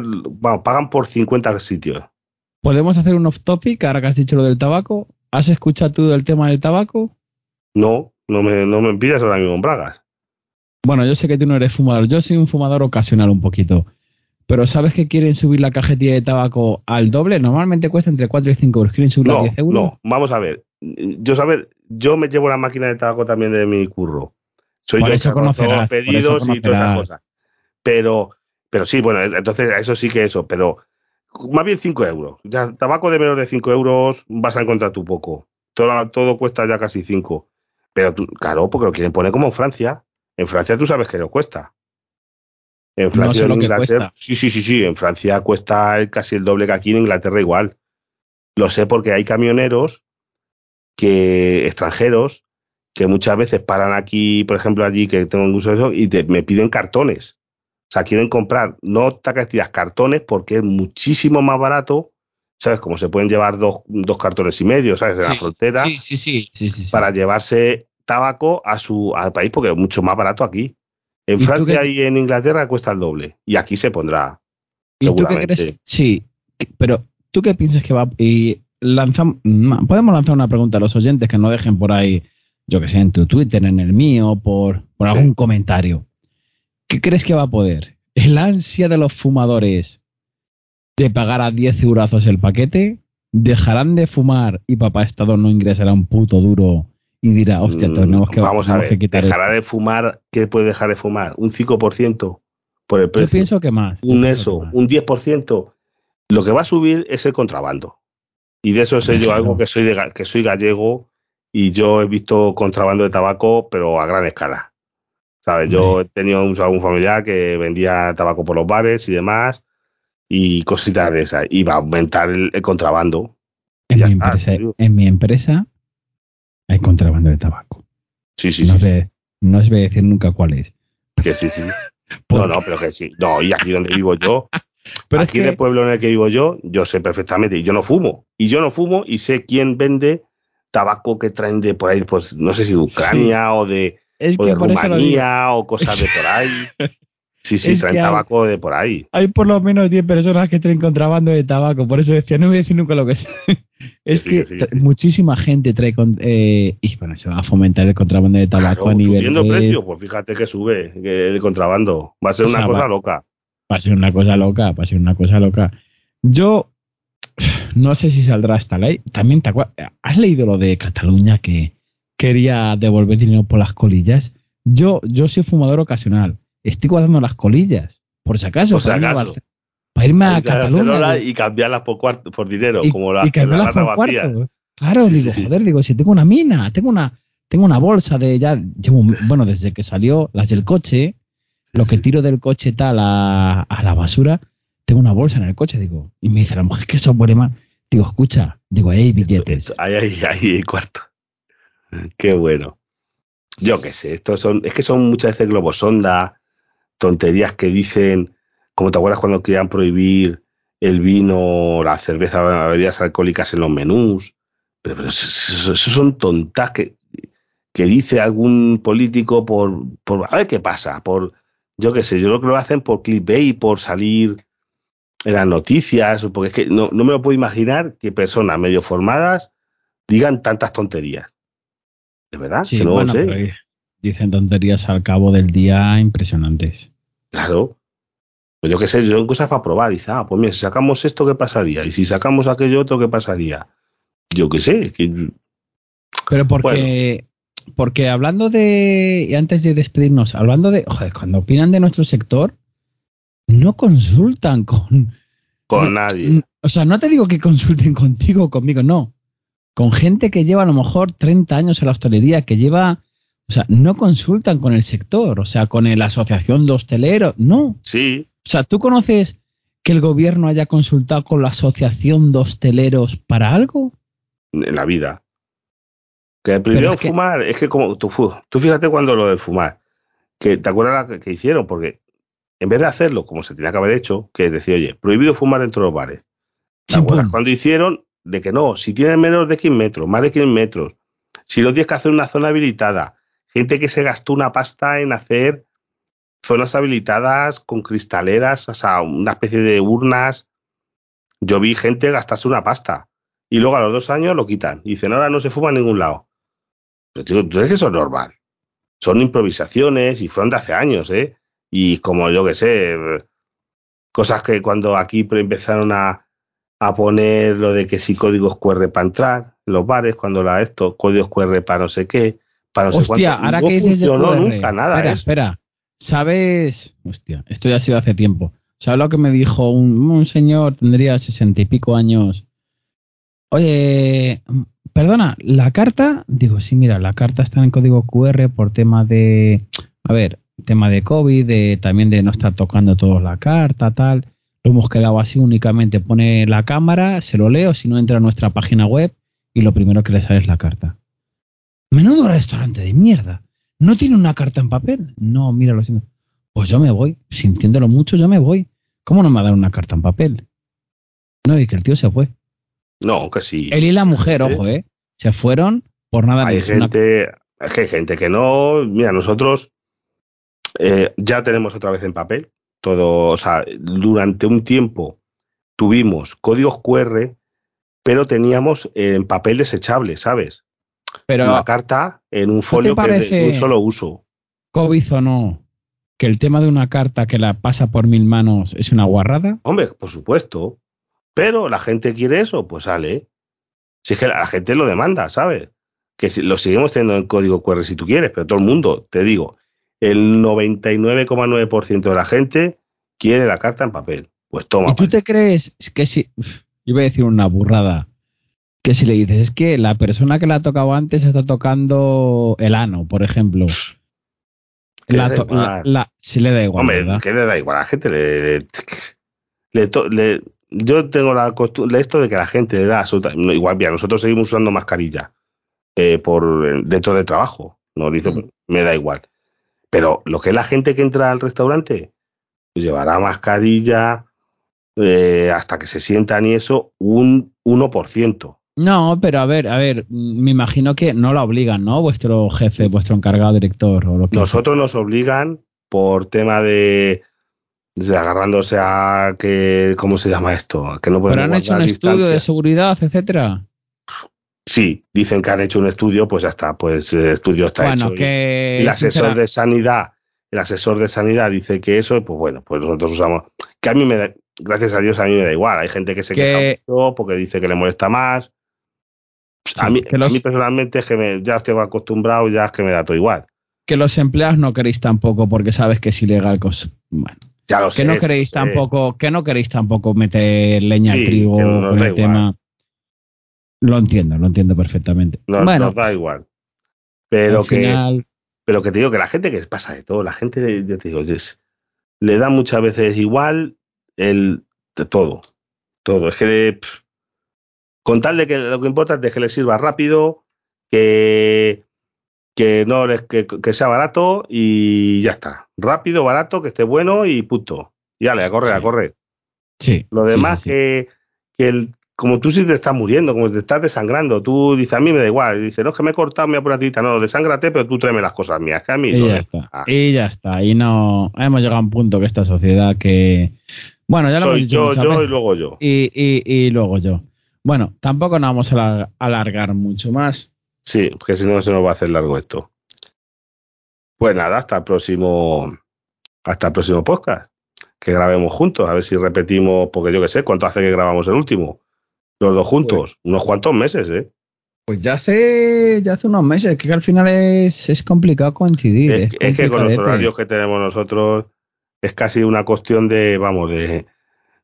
pagan por 50 sitios. ¿Podemos hacer un off topic ahora que has dicho lo del tabaco? ¿Has escuchado tú del tema del tabaco? No, no me, no me pidas ahora mismo en bragas. Bueno, yo sé que tú no eres fumador, yo soy un fumador ocasional un poquito. Pero ¿sabes que quieren subir la cajetilla de tabaco al doble? Normalmente cuesta entre 4 y 5 euros. ¿Quieren subirla a 10 euros? No, vamos a ver. Yo saber, yo me llevo la máquina de tabaco también de mi curro. Soy yo eso conocerás, pedidos y todas esas cosas. Pero pero sí, bueno, entonces eso sí que eso, pero más bien 5 euros. Ya, tabaco de menos de 5 euros vas a encontrar tú poco. Todo, todo cuesta ya casi 5. Pero tú, claro, porque lo quieren poner como en Francia. En Francia tú sabes que lo cuesta. En Francia, en Inglaterra, sí, sí, sí, sí. En Francia cuesta casi el doble que aquí en Inglaterra igual. Lo sé porque hay camioneros que extranjeros que muchas veces paran aquí, por ejemplo, allí que tengo un uso de eso y me piden cartones. O sea, quieren comprar no tacastillas, cartones porque es muchísimo más barato. ¿Sabes? Como se pueden llevar dos, dos cartones y medio, ¿sabes? De la frontera. Sí, sí, sí, sí, Para llevarse tabaco a su, al país porque es mucho más barato aquí. En Francia y en Inglaterra cuesta el doble. Y aquí se pondrá. ¿Y tú qué crees? Sí, pero ¿tú qué piensas que va? Y lanzamos, podemos lanzar una pregunta a los oyentes que no dejen por ahí, yo que sé, en tu Twitter, en el mío, por, por algún comentario. ¿Qué crees que va a poder? ¿El ansia de los fumadores de pagar a 10 eurazos el paquete? ¿Dejarán de fumar y papá Estado no ingresará un puto duro y dirá, hostia, tenemos que, Vamos a ver, ¿dejará de fumar? ¿Qué puede dejar de fumar? ¿Un 5% por el precio? Yo pienso que más. Un eso, un 10%. Lo que va a subir es el contrabando. Y de eso sé yo algo que soy, de, que soy gallego y yo he visto contrabando de tabaco, pero a gran escala. ¿Sabes? Yo he tenido un, algún familiar que vendía tabaco por los bares y demás y cositas de esas. Y va a aumentar el, contrabando. En mi, empresa, en mi empresa hay contrabando de tabaco. Sí, sí, no sí. No os voy a decir nunca cuál es. Que sí, sí. [laughs] no, no, pero que sí. No, y aquí donde vivo yo, [laughs] pero aquí en el pueblo en el que vivo yo, yo sé perfectamente, y yo no fumo. Y yo no fumo y sé quién vende tabaco que traen de por ahí, pues no sé si de Ucrania o de, es que Rumanía o cosas de por ahí. [laughs] Sí, sí, traen tabaco de por ahí. Hay por lo menos 10 personas que traen contrabando de tabaco, por eso decía, no voy a decir nunca lo que [laughs] es. es que muchísima gente trae. Eh, y bueno, se va a fomentar el contrabando de tabaco a nivel. Subiendo precio, pues fíjate que sube el contrabando. Va a ser una cosa loca. Va a ser una cosa loca, va a ser una cosa loca. Yo [sighs] no sé si saldrá esta ley. También te ¿Has leído lo de Cataluña que quería devolver dinero por las colillas? Yo, yo soy fumador ocasional estoy guardando las colillas, por si acaso. para, Irme a, Cataluña. Y cambiarlas por, cuarto, por dinero, como las, y cambiarlas por cuarto. Claro, digo, joder, digo, si tengo una mina, tengo una, tengo una bolsa de ya, llevo, bueno, desde que salió las del coche, lo que tiro del coche tal a, a, la basura, tengo una bolsa en el coche, digo, y me dice la mujer, ¿qué software más? Digo, escucha, digo, hay billetes. Ahí, ahí, ahí, cuarto. Qué bueno. Yo qué sé, estos son, es que son muchas veces globosonda, tonterías que dicen, como te acuerdas cuando querían prohibir el vino, la cerveza, las bebidas alcohólicas en los menús, pero, eso, son tontas que, que dice algún político por, por, a ver qué pasa, por, yo qué sé, yo creo que lo hacen por clickbait, por salir en las noticias, porque es que no, no me lo puedo imaginar que personas medio formadas digan tantas tonterías. ¿De verdad? que no lo sé dicen tonterías al cabo del día impresionantes. Claro. Pues yo qué sé, son cosas para probar. Dice, ah, pues mira, si sacamos esto, ¿qué pasaría? Y si sacamos aquello otro, ¿qué pasaría? Yo qué sé. Pero porque, porque hablando de, y antes de despedirnos, hablando de, joder, cuando opinan de nuestro sector, no consultan con... Con nadie. O sea, no te digo que consulten [laughs] contigo o conmigo, no. Con gente que lleva a lo mejor 30 años en la hostelería, que lleva o sea, no consultan con el sector, o sea, con la asociación de hosteleros, no. Sí. O sea, ¿tú conoces que el gobierno haya consultado con la asociación de hosteleros para algo? En la vida. Que primero fumar, es que como tú, tú fíjate cuando lo de fumar, que te acuerdas que, que hicieron, porque en vez de hacerlo como se tenía que haber hecho, que decía, oye, prohibido fumar dentro de los bares. ¿Te acuerdas cuando hicieron de que no, si tienen menos de 15 metros, más de 15 metros, si no tienes que hacer una zona habilitada, gente que se gastó una pasta en hacer zonas habilitadas con cristaleras, o sea, una especie de urnas. Yo vi gente gastarse una pasta y luego a los dos años lo quitan y dicen, ahora no se fuma en ningún lado. Pero tú crees que eso es normal. Son improvisaciones y fueron de hace años, ¿eh? Y como yo que sé, cosas que cuando aquí empezaron a, a poner lo de que si códigos QR para entrar, los bares, cuando la esto, códigos QR para no sé qué, Hostia, ahora que dices de nunca nada. Espera, espera. ¿Sabes? Hostia, esto ya ha sido hace tiempo. ¿Sabes lo que me dijo un, señor, tendría sesenta y pico años? Oye, perdona, la carta, digo, sí, mira, la carta está en código QR por tema de, a ver, tema de COVID, de, también de no estar tocando toda la carta, tal. Lo hemos quedado así únicamente, pone la cámara, se lo leo, si no entra a nuestra página web y lo primero que le sale es la carta. Menudo restaurante de mierda. ¿No tiene una carta en papel? No, mira, lo siento. Pues yo me voy. Sintiéndolo mucho, yo me voy. ¿Cómo no me va a dar una carta en papel? No, y que el tío se fue. No, que sí. Él y la mujer, ojo, ¿eh? Se fueron por nada. Hay gente, es que hay gente que no. Mira, nosotros eh, ya tenemos otra vez en papel. Todo, o sea, durante un tiempo tuvimos códigos QR, pero teníamos en papel desechable, ¿sabes? Pero la carta en un folio que es de un solo uso. COVID o no, que el tema de una carta que la pasa por mil manos es una guarrada. Hombre, por supuesto. Pero la gente quiere eso, pues sale. Si es que la gente lo demanda, ¿sabes? Que si, lo seguimos teniendo en código QR si tú quieres, pero todo el mundo, te digo, el 99,9% de la gente quiere la carta en papel. Pues toma. ¿Y tú te crees que si... Yo voy a decir una burrada. Que si le dices, es que la persona que la ha tocado antes está tocando el ano, por ejemplo. La, si le da igual. Hombre, que le da igual. A la gente le. le, yo tengo la costumbre, esto de que la gente le da igual, bien, nosotros seguimos usando mascarilla eh, por dentro del trabajo. No dice, mm. me da igual. Pero lo que es la gente que entra al restaurante, pues llevará mascarilla eh, hasta que se sientan y eso, un 1%. No, pero a ver, a ver, me imagino que no la obligan, ¿no? Vuestro jefe, vuestro encargado director o lo que Nosotros nos obligan por tema de, agarrándose a que ¿cómo se llama esto? Que no Pero han hecho un estudio de seguridad, etcétera. Sí, dicen que han hecho un estudio, pues ya está, pues el estudio está hecho. Que, y el asesor de sanidad, el asesor de sanidad dice que eso, pues bueno, pues nosotros usamos. Que a mí me da, gracias a Dios, a mí me da igual. Hay gente que se queja mucho porque dice que le molesta más. a, mí, personalmente es que ya estoy acostumbrado, ya es que me da todo igual. Que los empleados no queréis tampoco porque sabes que es ilegal. Bueno, ya lo que no queréis tampoco, que no queréis tampoco meter leña al trigo con el tema. Lo entiendo, lo entiendo perfectamente. bueno, nos da igual. Pero que, pero que te digo que la gente que pasa de todo, la gente, ya te digo, le da muchas veces igual el de todo. Todo. Es que con tal de que lo que importa es que le sirva rápido, que, que no que, que, sea barato y ya está. Rápido, barato, que esté bueno y punto. Y dale, a correr, a correr. Sí. Lo demás que, que el, como tú sí te estás muriendo, como te estás desangrando, tú dices, a mí me da igual, y dices, no, es que me he cortado mi apuratita, no, desángrate, pero tú tráeme las cosas mías, que a mí y ya está. Y ya está, y no, hemos llegado a un punto que esta sociedad que, bueno, ya lo hemos dicho yo, yo y luego yo. Y, y, y, luego yo. Bueno, tampoco nos vamos a alargar mucho más. Sí, porque si no se nos va a hacer largo esto. Pues nada, hasta el próximo, hasta el próximo podcast, que grabemos juntos, a ver si repetimos, porque yo qué sé, ¿cuánto hace que grabamos el último? Los dos juntos, pues- unos cuantos meses, ¿eh? Pues ya hace, ya hace unos meses, que al final es, es complicado coincidir. Es, que con los horarios que tenemos nosotros es casi una cuestión de, vamos, de,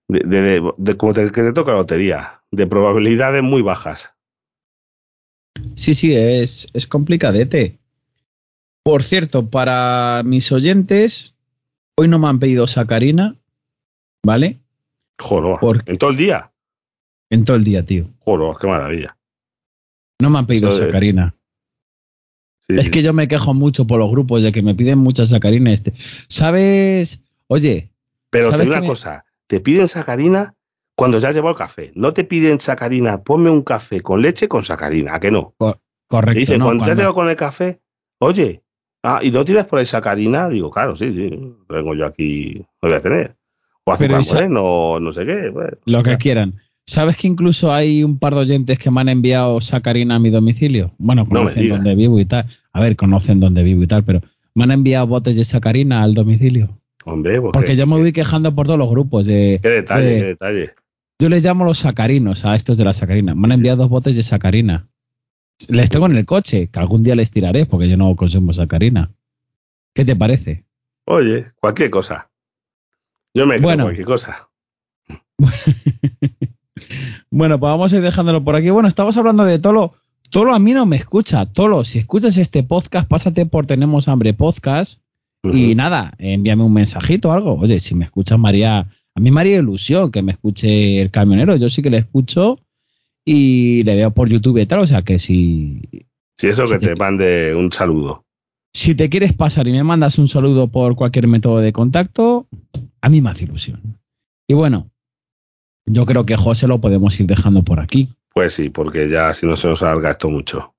de, de, como te, que te toca la lotería, de probabilidades muy bajas. Sí, sí, es, es complicadete. Por cierto, para mis oyentes, hoy no me han pedido sacarina, ¿vale? Joder, en todo el día. En todo el día, tío. Joder, qué maravilla. No me han pedido sacarina. es que yo me quejo mucho por los grupos de que me piden mucha sacarina. Este. ¿Sabes? Oye. Pero te digo una cosa, te piden sacarina cuando ya has llevado el café. No te piden sacarina, ponme un café con leche con sacarina, ¿a que no? correcto. Te dicen, cuando, ya has llevado con el café, oye, ah, ¿y no tienes por ahí sacarina? Digo, claro, sí, sí, vengo yo aquí, lo voy a tener. O azúcar no, no sé qué. Pues, lo que quieran. ¿Sabes que incluso hay un par de oyentes que me han enviado sacarina a mi domicilio? Bueno, conocen dónde vivo y tal. A ver, conocen dónde vivo y tal, pero me han enviado botes de sacarina al domicilio. Hombre, pues porque yo me voy quejando por todos los grupos de. Qué detalle, qué detalle. Yo les llamo los sacarinos a estos de la sacarina. Me han enviado dos botes de sacarina. Les tengo en el coche, que algún día les tiraré porque yo no consumo sacarina. ¿Qué te parece? Oye, cualquier cosa. Yo me bueno. cualquier cosa. [laughs] bueno, pues vamos a ir dejándolo por aquí. Bueno, estamos hablando de Tolo. Tolo a mí no me escucha. Tolo, si escuchas este podcast, pásate por Tenemos Hambre Podcast. Y nada, envíame un mensajito o algo. Oye, si me escuchas, María, a mí me haría ilusión que me escuche el camionero. Yo sí que le escucho y le veo por YouTube y tal. O sea que si. Si eso, que te mande un saludo. Si te quieres pasar y me mandas un saludo por cualquier método de contacto, a mí me hace ilusión. Y bueno, yo creo que José lo podemos ir dejando por aquí. Pues sí, porque ya si no se nos alarga esto mucho.